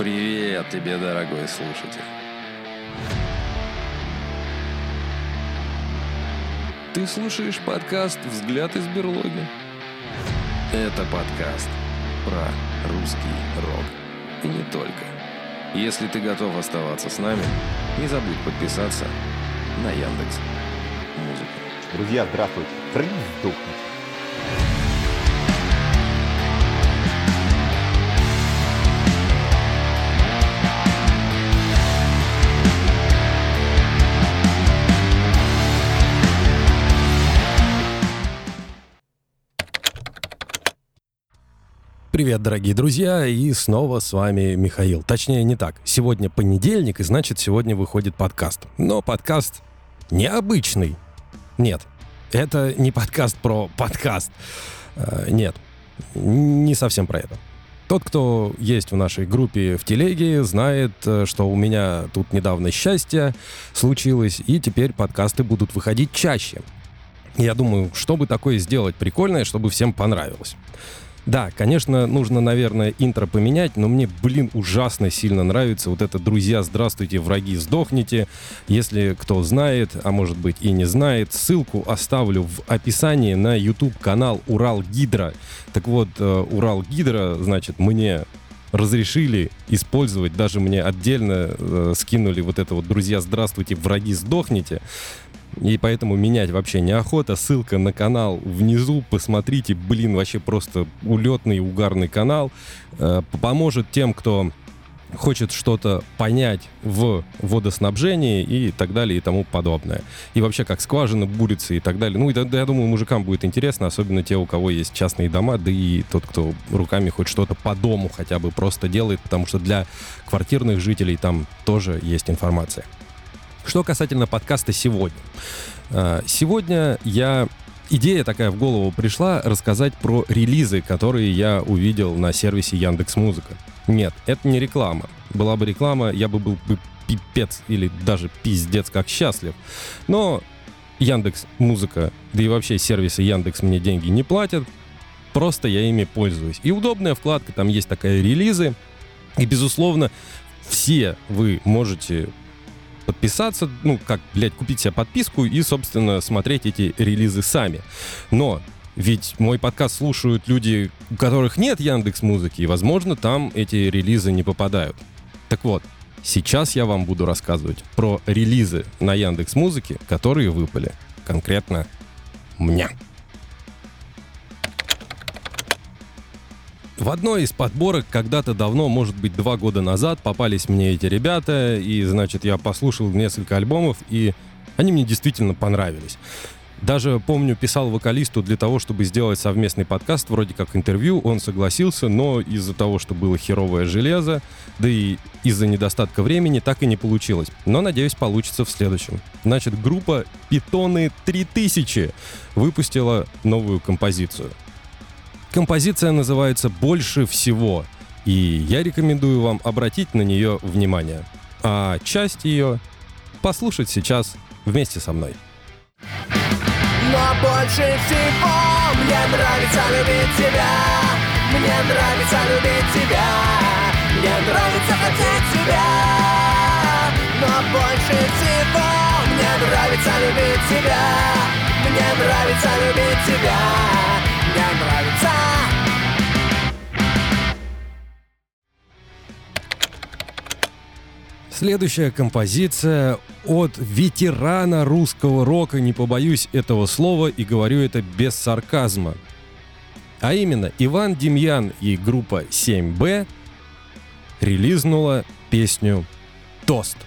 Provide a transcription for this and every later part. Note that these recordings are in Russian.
Привет тебе, дорогой слушатель. Ты слушаешь подкаст «Взгляд из берлоги». Это подкаст про русский рок. И не только. Если ты готов оставаться с нами, не забудь подписаться на Яндекс Музыку. Друзья, здравствуйте. Прыгни сдохнуть. Привет, дорогие друзья, и снова с вами Михаил. Точнее, не так. Сегодня понедельник, и значит, сегодня выходит подкаст. Но подкаст необычный. Нет, это не подкаст про подкаст. Э, Нет, не совсем про это. Тот, кто есть в нашей группе в телеге, знает, э, что у меня тут недавно счастье случилось, и теперь подкасты будут выходить чаще. Я думаю, что бы такое сделать прикольное, чтобы всем понравилось. Да, конечно, нужно, наверное, интро поменять, но мне, блин, ужасно сильно нравится вот это «Друзья, здравствуйте, враги, сдохните». Если кто знает, а может быть и не знает, ссылку оставлю в описании на YouTube-канал «Урал Гидро». Так вот, э, «Урал Гидро», значит, мне разрешили использовать, даже мне отдельно э, скинули вот это вот «Друзья, здравствуйте, враги, сдохните». И поэтому менять вообще неохота. Ссылка на канал внизу. Посмотрите, блин, вообще просто улетный, угарный канал. Э, Поможет тем, кто хочет что-то понять в водоснабжении и так далее и тому подобное. И вообще как скважина бурится и так далее. Ну, и да, я думаю, мужикам будет интересно, особенно те, у кого есть частные дома, да и тот, кто руками хоть что-то по дому хотя бы просто делает, потому что для квартирных жителей там тоже есть информация. Что касательно подкаста сегодня. А, Сегодня я... Идея такая в голову пришла рассказать про релизы, которые я увидел на сервисе Яндекс Музыка. Нет, это не реклама. Была бы реклама, я бы был бы пипец или даже пиздец как счастлив. Но Яндекс Музыка, да и вообще сервисы Яндекс мне деньги не платят, просто я ими пользуюсь. И удобная вкладка, там есть такая релизы, и, безусловно, все вы можете подписаться, ну, как, блядь, купить себе подписку и, собственно, смотреть эти релизы сами. Но ведь мой подкаст слушают люди, у которых нет Яндекс Музыки, и, возможно, там эти релизы не попадают. Так вот, сейчас я вам буду рассказывать про релизы на Яндекс Музыке, которые выпали конкретно мне. В одной из подборок когда-то давно, может быть, два года назад, попались мне эти ребята, и, значит, я послушал несколько альбомов, и они мне действительно понравились. Даже, помню, писал вокалисту для того, чтобы сделать совместный подкаст, вроде как интервью, он согласился, но из-за того, что было херовое железо, да и из-за недостатка времени, так и не получилось. Но, надеюсь, получится в следующем. Значит, группа Питоны 3000 выпустила новую композицию. Композиция называется «Больше всего», и я рекомендую вам обратить на нее внимание. А часть ее послушать сейчас вместе со мной. Но больше всего мне нравится любить тебя. Мне нравится любить тебя. Мне нравится хотеть тебя. Но больше всего мне нравится любить тебя. Мне нравится любить тебя Мне нравится Следующая композиция от ветерана русского рока, не побоюсь этого слова и говорю это без сарказма. А именно, Иван Демьян и группа 7Б релизнула песню «Тост».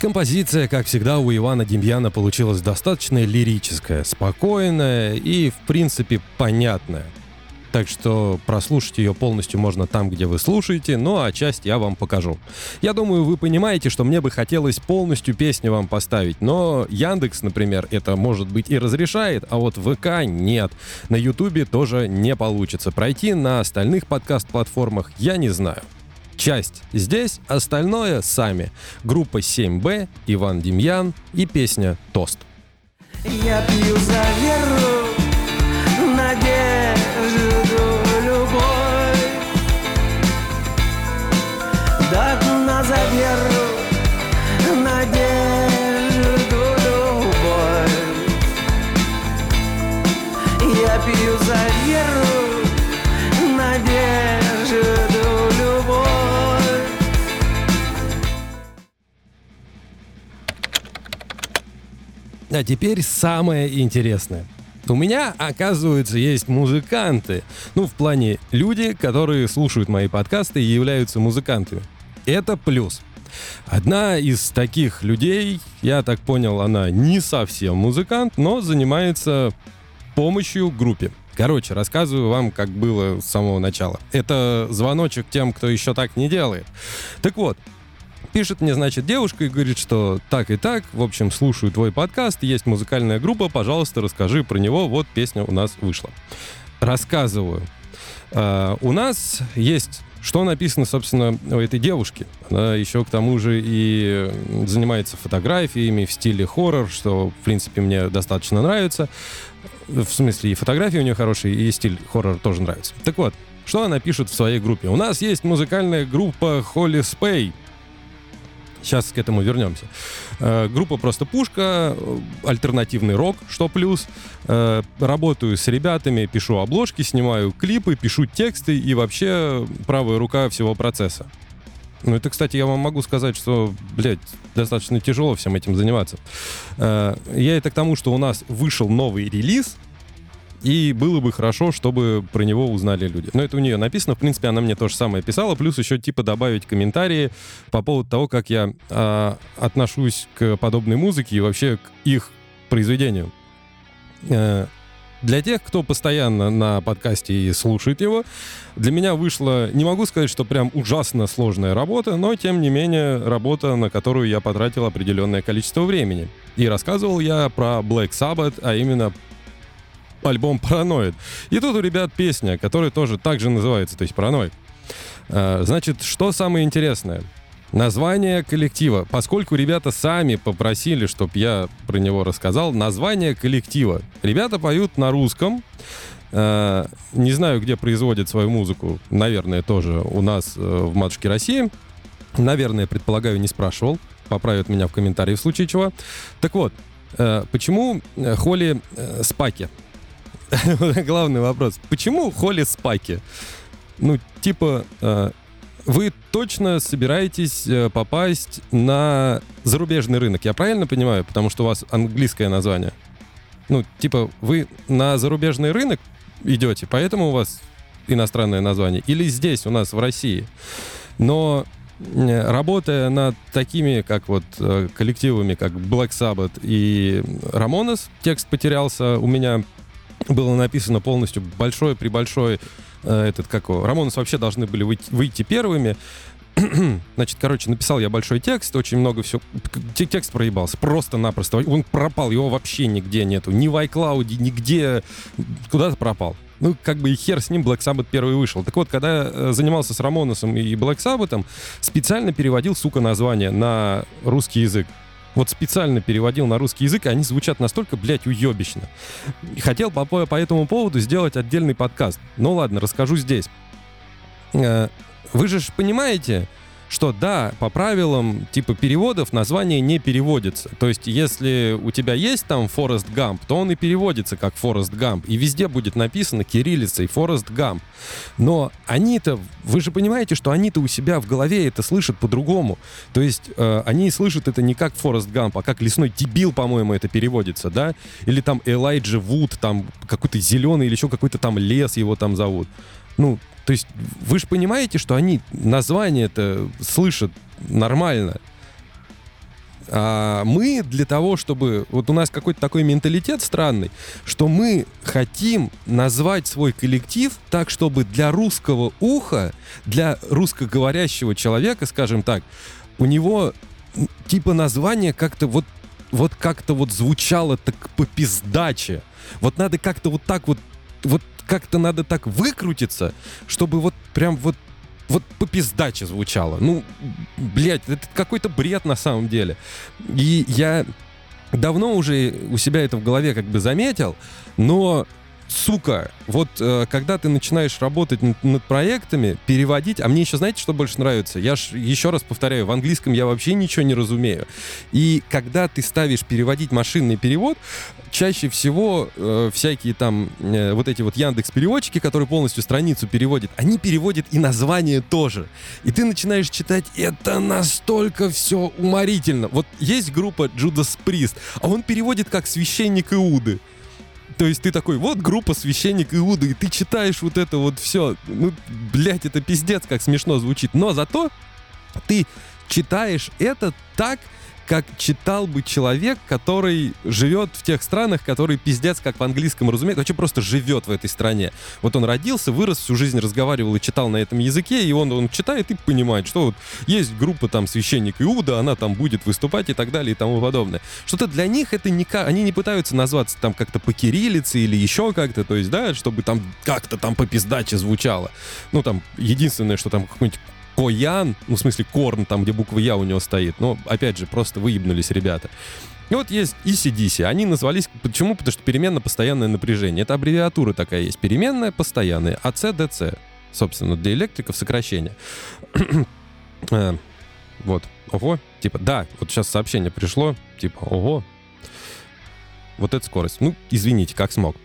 Композиция, как всегда, у Ивана Демьяна получилась достаточно лирическая, спокойная и, в принципе, понятная. Так что прослушать ее полностью можно там, где вы слушаете, ну а часть я вам покажу. Я думаю, вы понимаете, что мне бы хотелось полностью песню вам поставить, но Яндекс, например, это может быть и разрешает, а вот ВК нет. На Ютубе тоже не получится пройти, на остальных подкаст-платформах я не знаю. Часть здесь, остальное сами. Группа 7Б, Иван Демьян и песня «Тост». Я пью за А теперь самое интересное. У меня, оказывается, есть музыканты. Ну, в плане люди, которые слушают мои подкасты и являются музыкантами. Это плюс. Одна из таких людей, я так понял, она не совсем музыкант, но занимается помощью группе. Короче, рассказываю вам, как было с самого начала. Это звоночек тем, кто еще так не делает. Так вот, пишет мне, значит, девушка и говорит, что так и так, в общем, слушаю твой подкаст, есть музыкальная группа, пожалуйста, расскажи про него, вот песня у нас вышла. Рассказываю. А, у нас есть что написано, собственно, у этой девушки? Она еще к тому же и занимается фотографиями в стиле хоррор, что, в принципе, мне достаточно нравится. В смысле, и фотографии у нее хорошие, и стиль хоррор тоже нравится. Так вот, что она пишет в своей группе? У нас есть музыкальная группа Holy Spay. Сейчас к этому вернемся. Э, группа просто пушка, э, альтернативный рок, что плюс. Э, работаю с ребятами, пишу обложки, снимаю клипы, пишу тексты и вообще правая рука всего процесса. Ну, это, кстати, я вам могу сказать, что, блядь, достаточно тяжело всем этим заниматься. Э, я это к тому, что у нас вышел новый релиз, и было бы хорошо, чтобы про него узнали люди. Но это у нее написано. В принципе, она мне то же самое писала. Плюс еще типа добавить комментарии по поводу того, как я э, отношусь к подобной музыке и вообще к их произведению. Э, для тех, кто постоянно на подкасте и слушает его, для меня вышла, не могу сказать, что прям ужасно сложная работа, но тем не менее работа, на которую я потратил определенное количество времени. И рассказывал я про Black Sabbath, а именно альбом «Параноид». И тут у ребят песня, которая тоже так же называется, то есть «Параноид». А, Значит, что самое интересное? Название коллектива. Поскольку ребята сами попросили, чтобы я про него рассказал, название коллектива. Ребята поют на русском. А, Не знаю, где производят свою музыку. Наверное, тоже у нас э, в «Матушке России». Наверное, предполагаю, не спрашивал. Поправят меня в комментарии в случае чего. Так вот, э, почему э, Холли Спаки? Главный вопрос. Почему Холли Спаки? Ну, типа, э, вы точно собираетесь э, попасть на зарубежный рынок, я правильно понимаю? Потому что у вас английское название. Ну, типа, вы на зарубежный рынок идете, поэтому у вас иностранное название. Или здесь, у нас в России. Но работая над такими, как вот э, коллективами, как Black Sabbath и Ramones, текст потерялся у меня было написано полностью большое при большой э, этот как Рамонос вообще должны были выйти, выйти первыми. Значит, короче, написал я большой текст, очень много все. Текст проебался, просто-напросто. Он пропал, его вообще нигде нету. Ни в iCloud, нигде. Куда-то пропал. Ну, как бы и хер с ним, Black Sabbath первый вышел. Так вот, когда э, занимался с Рамоносом и Black Sabbath, специально переводил, сука, название на русский язык. Вот специально переводил на русский язык, и они звучат настолько, блядь, уебищно. Хотел по, по этому поводу сделать отдельный подкаст. Ну ладно, расскажу здесь. Э, Вы же понимаете, что да, по правилам типа переводов название не переводится. То есть, если у тебя есть там Форест Гамп, то он и переводится как Форест Гамп. И везде будет написано кириллицей Форест Гамп. Но они-то, вы же понимаете, что они-то у себя в голове это слышат по-другому. То есть, э, они слышат это не как Форест Гамп, а как лесной дебил, по-моему, это переводится, да? Или там Элайджа Вуд, там какой-то зеленый или еще какой-то там лес его там зовут. Ну, то есть вы же понимаете, что они название это слышат нормально. А мы для того, чтобы... Вот у нас какой-то такой менталитет странный, что мы хотим назвать свой коллектив так, чтобы для русского уха, для русскоговорящего человека, скажем так, у него типа название как-то вот вот как-то вот звучало так по пиздаче. Вот надо как-то вот так вот вот как-то надо так выкрутиться, чтобы вот прям вот вот по пиздаче звучало. Ну, блядь, это какой-то бред на самом деле. И я давно уже у себя это в голове как бы заметил, но сука, вот э, когда ты начинаешь работать над, над проектами, переводить, а мне еще, знаете, что больше нравится? Я ж еще раз повторяю, в английском я вообще ничего не разумею. И когда ты ставишь переводить машинный перевод, чаще всего э, всякие там э, вот эти вот Яндекс переводчики, которые полностью страницу переводят, они переводят и название тоже. И ты начинаешь читать, это настолько все уморительно. Вот есть группа Judas Priest, а он переводит как священник Иуды. То есть ты такой, вот группа священник Иуда, и ты читаешь вот это вот все. Ну, блядь, это пиздец, как смешно звучит. Но зато ты читаешь это так, как читал бы человек, который живет в тех странах, который пиздец, как в английском разумеет, вообще просто живет в этой стране. Вот он родился, вырос, всю жизнь разговаривал и читал на этом языке, и он, он читает и понимает, что вот есть группа там священник Иуда, она там будет выступать и так далее и тому подобное. Что-то для них это не... Они не пытаются назваться там как-то по кириллице или еще как-то, то есть, да, чтобы там как-то там по пиздаче звучало. Ну, там, единственное, что там какой-нибудь Коян, ну, в смысле, Корн, там, где буква Я у него стоит. Но, опять же, просто выебнулись ребята. И вот есть ECDC. Они назвались... Почему? Потому что переменное постоянное напряжение. Это аббревиатура такая есть. Переменная постоянная. АЦДЦ. Собственно, для электриков сокращение. Э, вот. Ого. Типа, да, вот сейчас сообщение пришло. Типа, ого. Вот эта скорость. Ну, извините, как смог.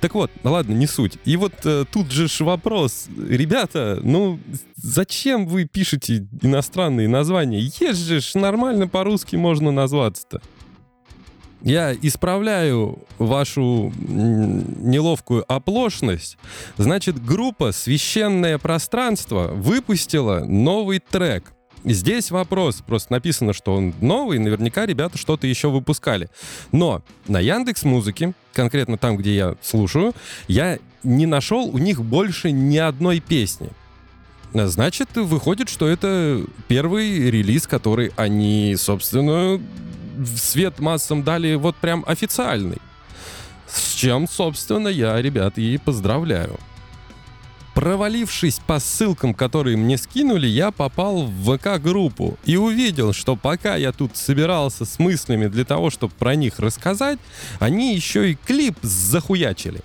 Так вот, ладно, не суть. И вот э, тут же вопрос. Ребята, ну зачем вы пишете иностранные названия? Есть же ж нормально по-русски можно назваться-то. Я исправляю вашу неловкую оплошность. Значит, группа «Священное пространство» выпустила новый трек — Здесь вопрос, просто написано, что он новый, наверняка ребята что-то еще выпускали. Но на Яндекс Музыке, конкретно там, где я слушаю, я не нашел у них больше ни одной песни. Значит, выходит, что это первый релиз, который они, собственно, в свет массам дали вот прям официальный. С чем, собственно, я, ребят, и поздравляю. Провалившись по ссылкам, которые мне скинули, я попал в ВК-группу и увидел, что пока я тут собирался с мыслями для того, чтобы про них рассказать, они еще и клип захуячили.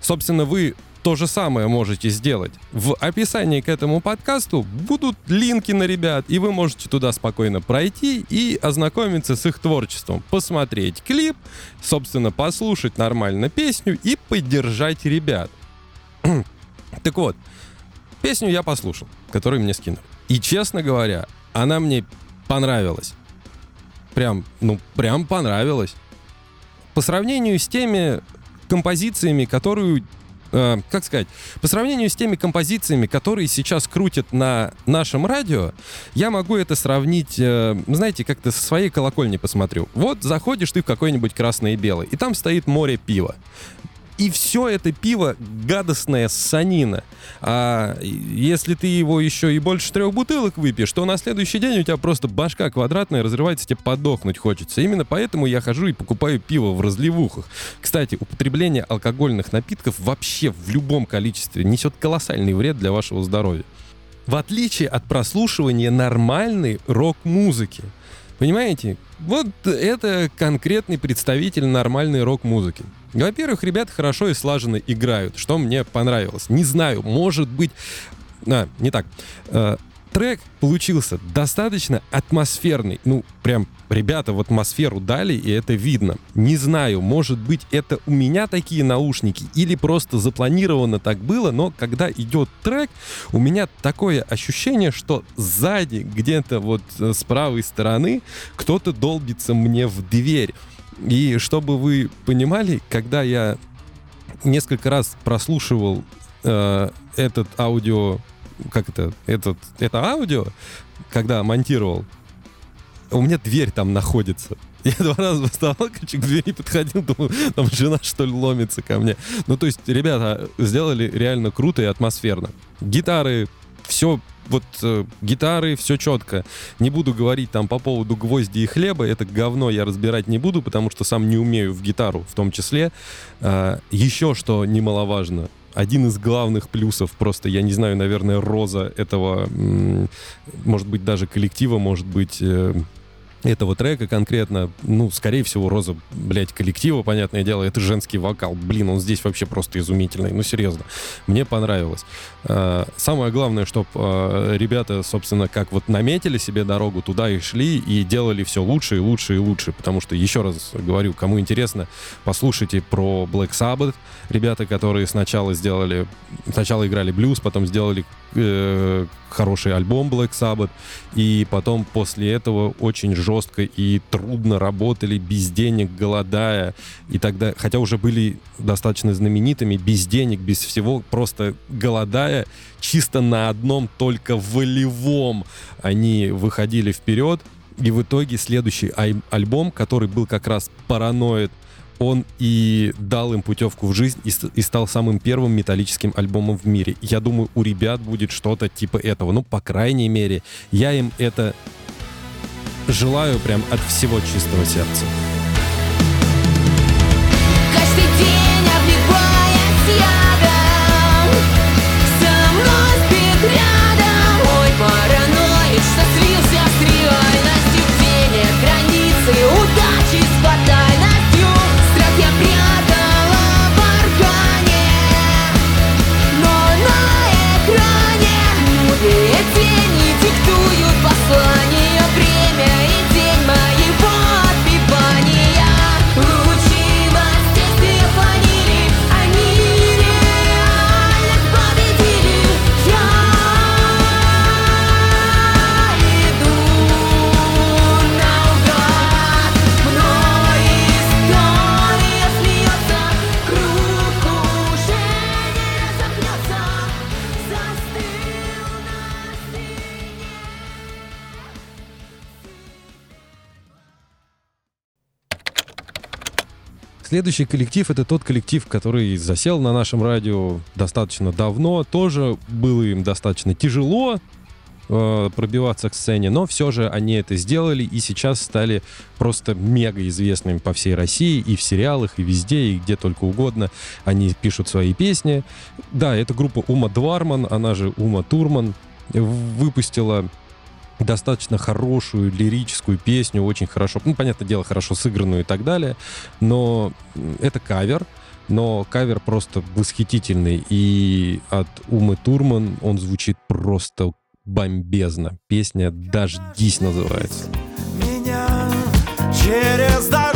Собственно, вы то же самое можете сделать. В описании к этому подкасту будут линки на ребят, и вы можете туда спокойно пройти и ознакомиться с их творчеством, посмотреть клип, собственно, послушать нормально песню и поддержать ребят. Так вот, песню я послушал, которую мне скинули. И, честно говоря, она мне понравилась. Прям, ну, прям понравилась. По сравнению с теми композициями, которые э, как сказать, по сравнению с теми композициями, которые сейчас крутят на нашем радио, я могу это сравнить, э, знаете, как-то со своей колокольни посмотрю. Вот заходишь ты в какой-нибудь красное и белое, и там стоит море пива. И все это пиво гадостная санина. А если ты его еще и больше трех бутылок выпьешь, то на следующий день у тебя просто башка квадратная, разрывается, тебе подохнуть хочется. Именно поэтому я хожу и покупаю пиво в разливухах. Кстати, употребление алкогольных напитков вообще в любом количестве несет колоссальный вред для вашего здоровья. В отличие от прослушивания нормальной рок-музыки. Понимаете? Вот это конкретный представитель нормальной рок-музыки. Во-первых, ребята хорошо и слаженно играют, что мне понравилось. Не знаю, может быть... А, не так. Трек получился достаточно атмосферный. Ну, прям ребята в атмосферу дали, и это видно. Не знаю, может быть, это у меня такие наушники, или просто запланировано так было, но когда идет трек, у меня такое ощущение, что сзади, где-то вот э, с правой стороны, кто-то долбится мне в дверь. И чтобы вы понимали, когда я несколько раз прослушивал э, этот аудио, как это, этот, это аудио, когда монтировал, у меня дверь там находится. Я два раза вставал, короче, к двери подходил, думаю, там жена, что ли, ломится ко мне. Ну, то есть, ребята сделали реально круто и атмосферно. Гитары, все вот э, гитары, все четко. Не буду говорить там по поводу гвозди и хлеба, это говно я разбирать не буду, потому что сам не умею в гитару в том числе. Э, еще что немаловажно, один из главных плюсов, просто, я не знаю, наверное, роза этого, может быть, даже коллектива, может быть, э, этого трека конкретно, ну, скорее всего, Роза, блядь, коллектива, понятное дело, это женский вокал. Блин, он здесь вообще просто изумительный. Ну, серьезно, мне понравилось. А, самое главное, чтобы ребята, собственно, как вот наметили себе дорогу, туда и шли, и делали все лучше и лучше и лучше. Потому что, еще раз говорю, кому интересно, послушайте про Black Sabbath. Ребята, которые сначала сделали, сначала играли блюз, потом сделали э, хороший альбом Black Sabbath, и потом после этого очень жестко и трудно работали, без денег, голодая, и тогда, хотя уже были достаточно знаменитыми, без денег, без всего, просто голодая, чисто на одном только волевом. Они выходили вперед, и в итоге следующий альбом, который был как раз «Параноид», он и дал им путевку в жизнь и, и стал самым первым металлическим альбомом в мире. Я думаю, у ребят будет что-то типа этого. Ну, по крайней мере, я им это желаю прям от всего чистого сердца. Следующий коллектив это тот коллектив, который засел на нашем радио достаточно давно. Тоже было им достаточно тяжело э, пробиваться к сцене, но все же они это сделали и сейчас стали просто мега известными по всей России и в сериалах, и везде, и где только угодно. Они пишут свои песни. Да, это группа Ума Дварман, она же Ума Турман, выпустила достаточно хорошую лирическую песню, очень хорошо, ну, понятное дело, хорошо сыгранную и так далее, но это кавер, но кавер просто восхитительный, и от Умы Турман он звучит просто бомбезно. Песня «Дождись» называется. меня через дожди,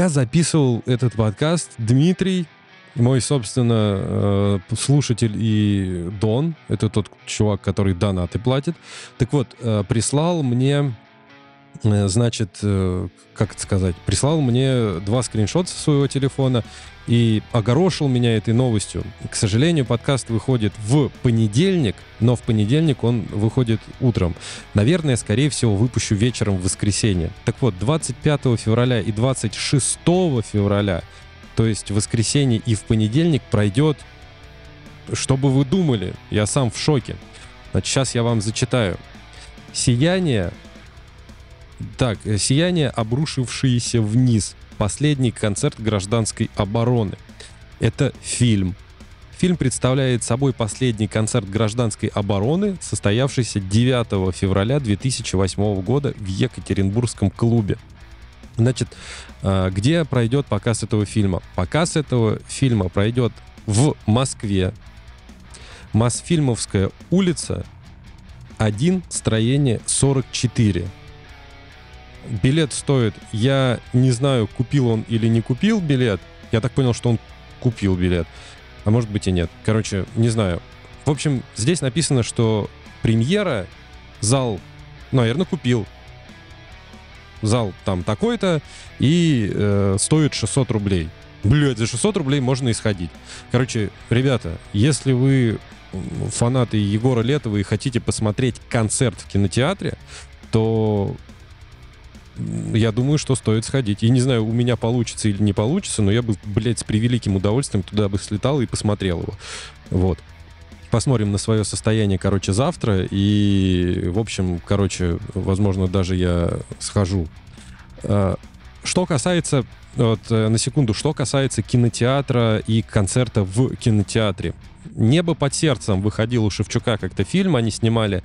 Пока записывал этот подкаст, Дмитрий, мой, собственно, э, слушатель и Дон, это тот чувак, который донаты платит, так вот, э, прислал мне, значит, э, как это сказать, прислал мне два скриншота своего телефона и огорошил меня этой новостью. К сожалению, подкаст выходит в понедельник, но в понедельник он выходит утром. Наверное, скорее всего, выпущу вечером в воскресенье. Так вот, 25 февраля и 26 февраля, то есть в воскресенье и в понедельник пройдет, что бы вы думали, я сам в шоке. Значит, сейчас я вам зачитаю. Сияние так, э, «Сияние, обрушившееся вниз». Последний концерт гражданской обороны. Это фильм. Фильм представляет собой последний концерт гражданской обороны, состоявшийся 9 февраля 2008 года в Екатеринбургском клубе. Значит, э, где пройдет показ этого фильма? Показ этого фильма пройдет в Москве. Мосфильмовская улица, 1, строение 44 билет стоит, я не знаю, купил он или не купил билет. Я так понял, что он купил билет. А может быть и нет. Короче, не знаю. В общем, здесь написано, что премьера, зал, наверное, купил. Зал там такой-то и э, стоит 600 рублей. Блять, за 600 рублей можно исходить. Короче, ребята, если вы фанаты Егора Летова и хотите посмотреть концерт в кинотеатре, то я думаю, что стоит сходить. Я не знаю, у меня получится или не получится, но я бы, блядь, с превеликим удовольствием туда бы слетал и посмотрел его. Вот. Посмотрим на свое состояние, короче, завтра. И, в общем, короче, возможно, даже я схожу. А, Что касается, вот, э, на секунду, что касается кинотеатра и концерта в кинотеатре. «Небо под сердцем» выходил у Шевчука как-то фильм, они снимали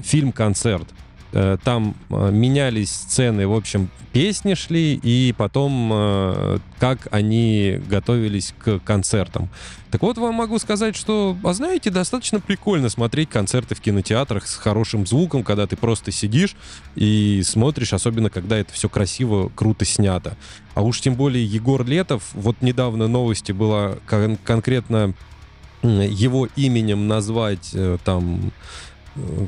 фильм-концерт. Э, Там э, менялись сцены, в общем, песни шли, и потом э, как они готовились к концертам. Так вот, вам могу сказать, что, а знаете, достаточно прикольно смотреть концерты в кинотеатрах с хорошим звуком, когда ты просто сидишь и смотришь, особенно когда это все красиво, круто снято. А уж тем более Егор Летов, вот недавно новости была кон- конкретно его именем назвать там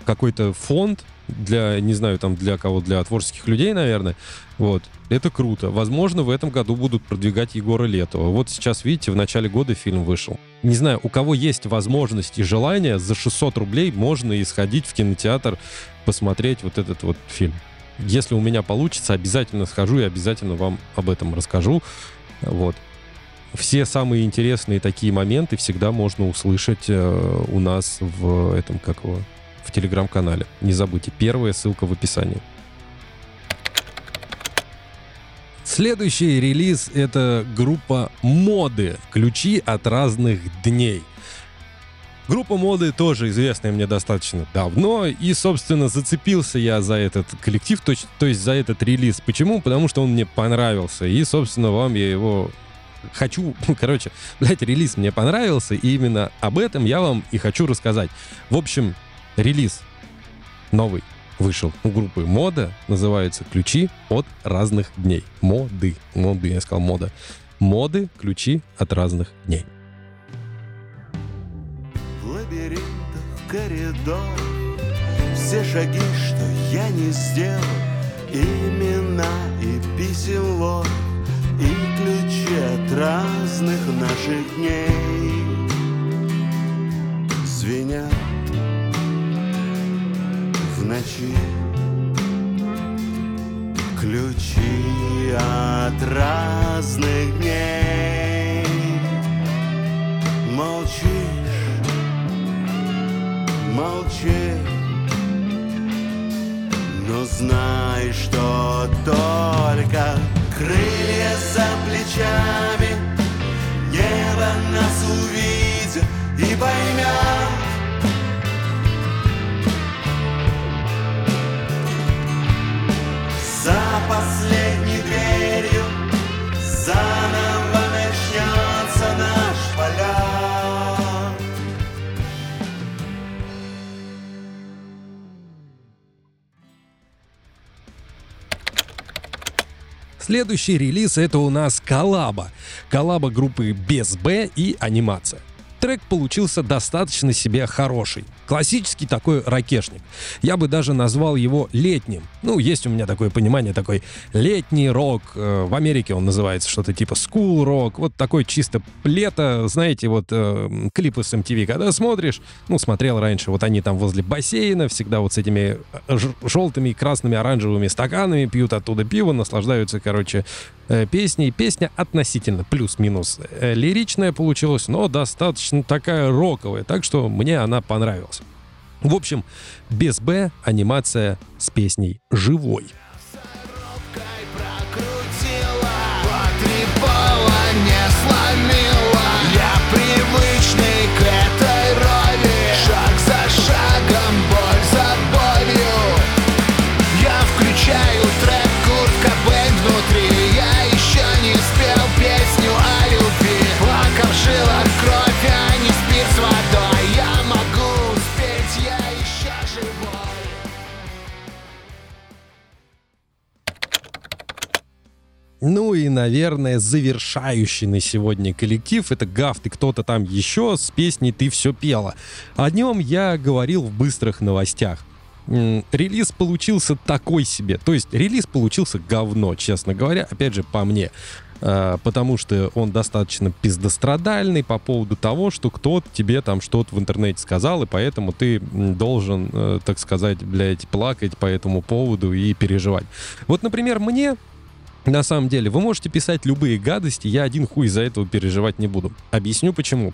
какой-то фонд для, не знаю, там для кого, для творческих людей, наверное. Вот. Это круто. Возможно, в этом году будут продвигать Егора Летова. Вот сейчас, видите, в начале года фильм вышел. Не знаю, у кого есть возможность и желание, за 600 рублей можно и сходить в кинотеатр, посмотреть вот этот вот фильм. Если у меня получится, обязательно схожу и обязательно вам об этом расскажу. Вот. Все самые интересные такие моменты всегда можно услышать э, у нас в этом, как его, в телеграм-канале. Не забудьте, первая ссылка в описании. Следующий релиз — это группа «Моды. Ключи от разных дней». Группа моды тоже известная мне достаточно давно, и, собственно, зацепился я за этот коллектив, то, то есть за этот релиз. Почему? Потому что он мне понравился, и, собственно, вам я его хочу, короче, блядь, релиз мне понравился, и именно об этом я вам и хочу рассказать. В общем, релиз новый вышел у группы Мода, называется «Ключи от разных дней». Моды. Моды, я сказал мода. Моды, ключи от разных дней. В лабиринтах коридор Все шаги, что я не сделал Имена и писем лор И ключи от разных наших дней Звенят ночи Ключи от разных дней. Молчишь молчи Но знай, что только крылья за плечами. Небо нас увидит и поймет Следующий релиз это у нас коллаба. Коллаба группы Без Б и анимация. Трек получился достаточно себе хороший. Классический такой ракешник. Я бы даже назвал его летним. Ну, есть у меня такое понимание, такой летний рок. Э, В Америке он называется что-то типа school рок. Вот такой чисто лето, знаете, вот э, клипы с MTV, когда смотришь, ну, смотрел раньше, вот они там возле бассейна, всегда вот с этими э, желтыми, красными, оранжевыми стаканами пьют оттуда пиво, наслаждаются, короче, э, песней. Песня относительно плюс-минус лиричная получилась, но достаточно такая роковая, так что мне она понравилась. В общем, без Б анимация с песней «Живой». Ну и, наверное, завершающий на сегодня коллектив — это Гафт и кто-то там еще с песней «Ты все пела». О нем я говорил в быстрых новостях. Релиз получился такой себе. То есть релиз получился говно, честно говоря, опять же, по мне. а, потому что он достаточно пиздострадальный по поводу того, что кто-то тебе там что-то в интернете сказал, и поэтому ты должен, э, так сказать, блядь, плакать по этому поводу и переживать. Вот, например, мне на самом деле, вы можете писать любые гадости, я один хуй из-за этого переживать не буду. Объясню почему.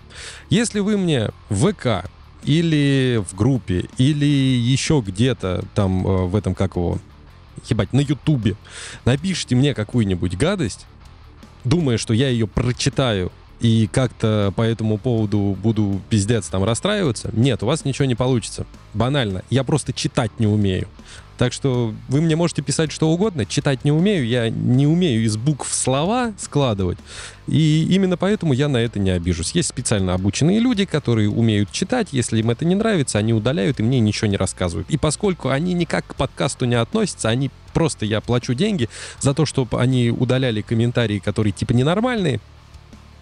Если вы мне в ВК или в группе, или еще где-то там э, в этом, как его, ебать, на Ютубе, напишите мне какую-нибудь гадость, думая, что я ее прочитаю и как-то по этому поводу буду пиздец там расстраиваться, нет, у вас ничего не получится. Банально. Я просто читать не умею. Так что вы мне можете писать что угодно, читать не умею, я не умею из букв слова складывать. И именно поэтому я на это не обижусь. Есть специально обученные люди, которые умеют читать, если им это не нравится, они удаляют и мне ничего не рассказывают. И поскольку они никак к подкасту не относятся, они просто я плачу деньги за то, чтобы они удаляли комментарии, которые типа ненормальные,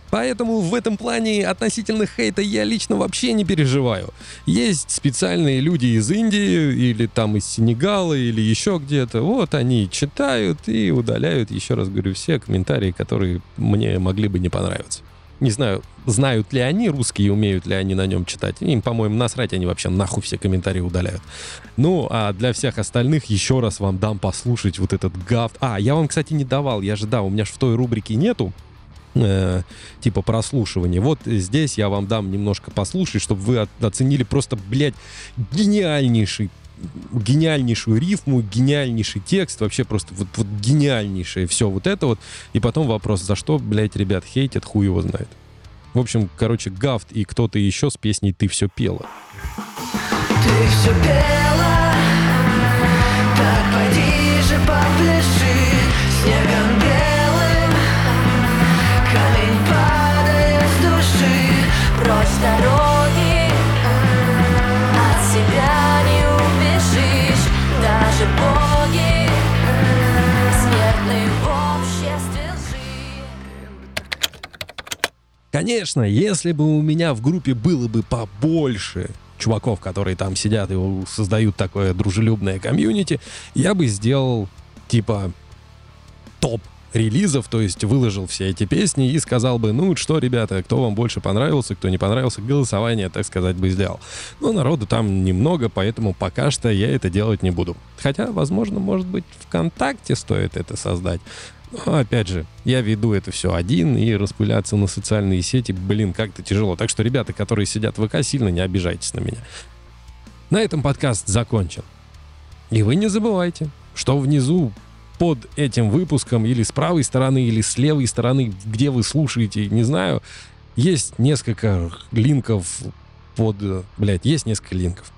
Поэтому в этом плане относительно хейта я лично вообще не переживаю. Есть специальные люди из Индии или там из Сенегала или еще где-то. Вот они читают и удаляют, еще раз говорю, все комментарии, которые мне могли бы не понравиться. Не знаю, знают ли они русский умеют ли они на нем читать. Им, по-моему, насрать, они вообще нахуй все комментарии удаляют. Ну, а для всех остальных еще раз вам дам послушать вот этот гафт. А, я вам, кстати, не давал, я же, да, у меня же в той рубрике нету э, типа прослушивания. Вот здесь я вам дам немножко послушать, чтобы вы оценили просто, блядь, гениальнейший гениальнейшую рифму, гениальнейший текст, вообще просто вот, вот гениальнейшее все вот это вот. И потом вопрос, за что, блядь, ребят, хейтят, хуй его знает. В общем, короче, Гафт и кто-то еще с песней «Ты все пела». Ты все пела, Конечно, если бы у меня в группе было бы побольше чуваков, которые там сидят и создают такое дружелюбное комьюнити, я бы сделал типа топ релизов, то есть выложил все эти песни и сказал бы, ну что, ребята, кто вам больше понравился, кто не понравился, голосование, так сказать, бы сделал. Но народу там немного, поэтому пока что я это делать не буду. Хотя, возможно, может быть, ВКонтакте стоит это создать. Но, опять же, я веду это все один, и распыляться на социальные сети, блин, как-то тяжело. Так что, ребята, которые сидят в ВК, сильно не обижайтесь на меня. На этом подкаст закончен. И вы не забывайте, что внизу под этим выпуском или с правой стороны, или с левой стороны, где вы слушаете, не знаю, есть несколько линков под... Блядь, есть несколько линков.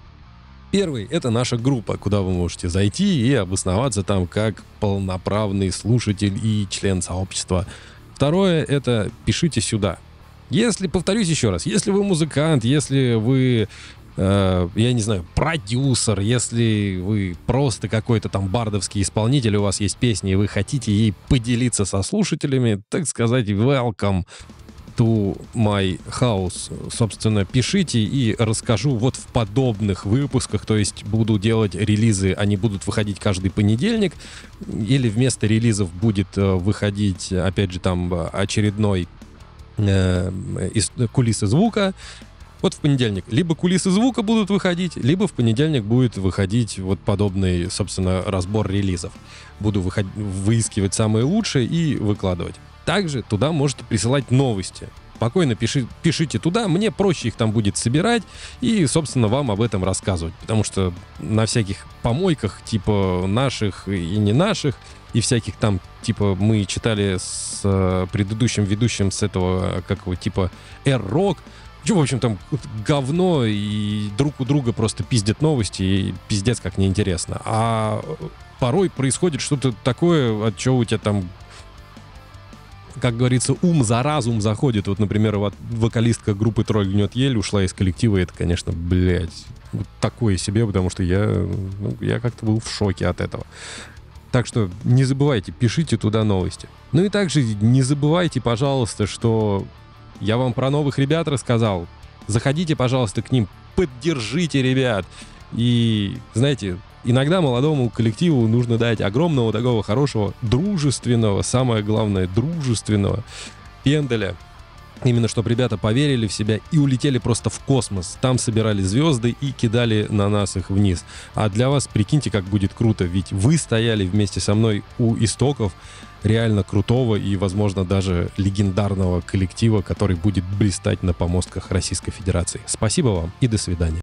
Первый — это наша группа, куда вы можете зайти и обосноваться там как полноправный слушатель и член сообщества. Второе — это пишите сюда. Если, повторюсь еще раз, если вы музыкант, если вы э, я не знаю, продюсер, если вы просто какой-то там бардовский исполнитель, у вас есть песни, и вы хотите ей поделиться со слушателями, так сказать, welcome to my house. Собственно, пишите и расскажу вот в подобных выпусках, то есть буду делать релизы, они будут выходить каждый понедельник, или вместо релизов будет э, выходить, опять же, там э, очередной э, из кулисы звука, вот в понедельник либо кулисы звука будут выходить, либо в понедельник будет выходить вот подобный, собственно, разбор релизов. Буду выход... выискивать самые лучшие и выкладывать. Также туда можете присылать новости. Спокойно пиши, пишите туда, мне проще их там будет собирать и, собственно, вам об этом рассказывать. Потому что на всяких помойках, типа наших и не наших, и всяких там, типа, мы читали с э, предыдущим ведущим с этого, как его, типа, R-Rock, Че, в общем, там говно, и друг у друга просто пиздят новости, и пиздец как неинтересно. А порой происходит что-то такое, от чего у тебя там как говорится, ум за разум заходит. Вот, например, вот вокалистка группы «Тролль гнет ель» ушла из коллектива, и это, конечно, блядь, вот такое себе, потому что я, ну, я как-то был в шоке от этого. Так что не забывайте, пишите туда новости. Ну и также не забывайте, пожалуйста, что я вам про новых ребят рассказал. Заходите, пожалуйста, к ним, поддержите ребят. И, знаете, иногда молодому коллективу нужно дать огромного такого хорошего, дружественного, самое главное, дружественного пенделя. Именно чтобы ребята поверили в себя и улетели просто в космос. Там собирали звезды и кидали на нас их вниз. А для вас, прикиньте, как будет круто, ведь вы стояли вместе со мной у истоков реально крутого и, возможно, даже легендарного коллектива, который будет блистать на помостках Российской Федерации. Спасибо вам и до свидания.